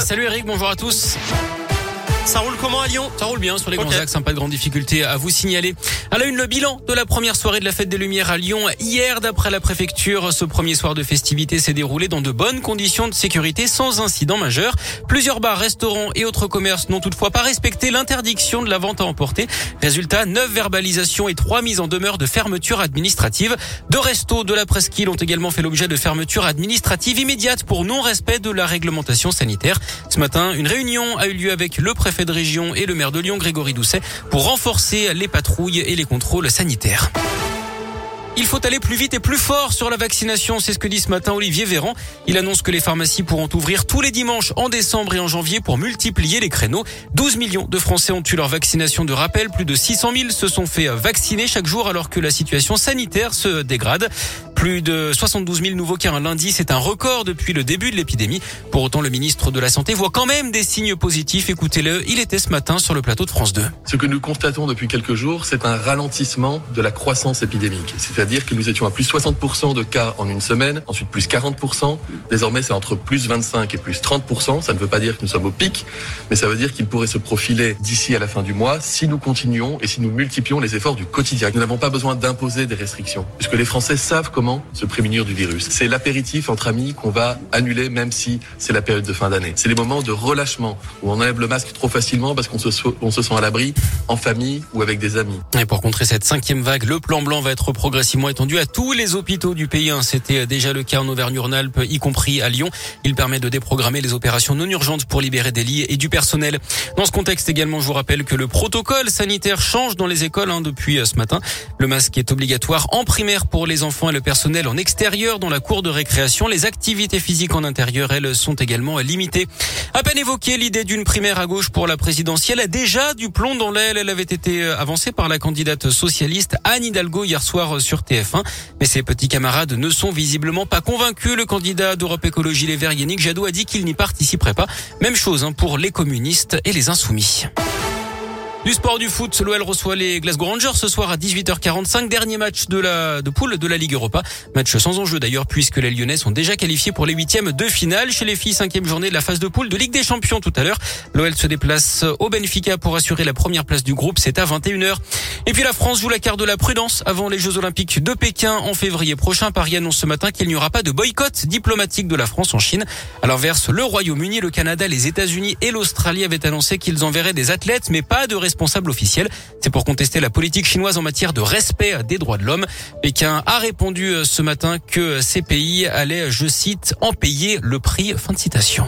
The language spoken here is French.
Salut Eric, bonjour à tous. Ça roule comment à Lyon Ça roule bien sur les Ok. grands axes, hein, pas de grande difficulté à vous signaler. À la une, le bilan de la première soirée de la fête des Lumières à Lyon. Hier, d'après la préfecture, ce premier soir de festivités s'est déroulé dans de bonnes conditions de sécurité sans incident majeur. Plusieurs bars, restaurants et autres commerces n'ont toutefois pas respecté l'interdiction de la vente à emporter. Résultat, 9 verbalisations et 3 mises en demeure de fermeture administrative. Deux restos de la presqu'île ont également fait l'objet de fermeture administrative immédiate pour non-respect de la réglementation sanitaire. Ce matin, une réunion a eu lieu avec le préfet de région et le maire de Lyon, Grégory Doucet, pour renforcer les patrouilles et les contrôles sanitaires. Il faut aller plus vite et plus fort sur la vaccination, c'est ce que dit ce matin Olivier Véran. Il annonce que les pharmacies pourront ouvrir tous les dimanches en décembre et en janvier pour multiplier les créneaux. 12 millions de Français ont eu leur vaccination de rappel, plus de 600 000 se sont fait vacciner chaque jour alors que la situation sanitaire se dégrade. Plus de 72 000 nouveaux cas un lundi, c'est un record depuis le début de l'épidémie. Pour autant, le ministre de la Santé voit quand même des signes positifs. Écoutez-le, il était ce matin sur le plateau de France 2. Ce que nous constatons depuis quelques jours, c'est un ralentissement de la croissance épidémique. C'est-à-dire que nous étions à plus 60% de cas en une semaine, ensuite plus 40%. Désormais, c'est entre plus 25 et plus 30%. Ça ne veut pas dire que nous sommes au pic, mais ça veut dire qu'il pourrait se profiler d'ici à la fin du mois si nous continuons et si nous multiplions les efforts du quotidien. Nous n'avons pas besoin d'imposer des restrictions, puisque les Français savent comment se prémunir du virus. C'est l'apéritif entre amis qu'on va annuler, même si c'est la période de fin d'année. C'est les moments de relâchement où on enlève le masque trop facilement parce qu'on se, on se sent à l'abri en famille ou avec des amis. Et pour contrer cette cinquième vague, le plan blanc va être progressivement étendu à tous les hôpitaux du pays. hein. C'était déjà le cas en Auvergne-Rhône-Alpes, y compris à Lyon. Il permet de déprogrammer les opérations non urgentes pour libérer des lits et du personnel. Dans ce contexte également, je vous rappelle que le protocole sanitaire change dans les écoles hein, depuis euh, ce matin. Le masque est obligatoire en primaire pour les enfants et le personnel en extérieur dans la cour de récréation. Les activités physiques en intérieur, elles, sont également limitées. À peine évoqué, l'idée d'une primaire à gauche pour la présidentielle a déjà du plomb dans l'aile. Elle avait été euh, avancée par la candidate socialiste Anne Hidalgo hier soir euh, sur TF1. Mais ses petits camarades ne sont visiblement pas convaincus. Le candidat d'Europe Écologie Les Verts, Yannick Jadot, a dit qu'il n'y participerait pas. Même chose hein, pour les communistes et les insoumis. Du sport du foot, l'OL reçoit les Glasgow Rangers ce soir à 18h45, dernier match de la de poule de la Ligue Europa. Match sans enjeu d'ailleurs puisque les Lyonnais sont déjà qualifiés pour les huitièmes de finale. Chez les filles, cinquième journée de la phase de poule de Ligue des Champions tout à l'heure. L'OL se déplace au Benfica pour assurer la première place du groupe. C'est à 21h. Et puis la France joue la carte de la prudence avant les Jeux Olympiques de Pékin en février prochain. Paris annonce ce matin qu'il n'y aura pas de boycott diplomatique de la France en Chine. À l'inverse, le Royaume-Uni, le Canada, les États-Unis et l'Australie avaient annoncé qu'ils enverraient des athlètes, mais pas de responsables officiels. C'est pour contester la politique chinoise en matière de respect des droits de l'homme. Pékin a répondu euh, ce matin que ces pays allaient, je cite, en payer le prix. Fin de citation.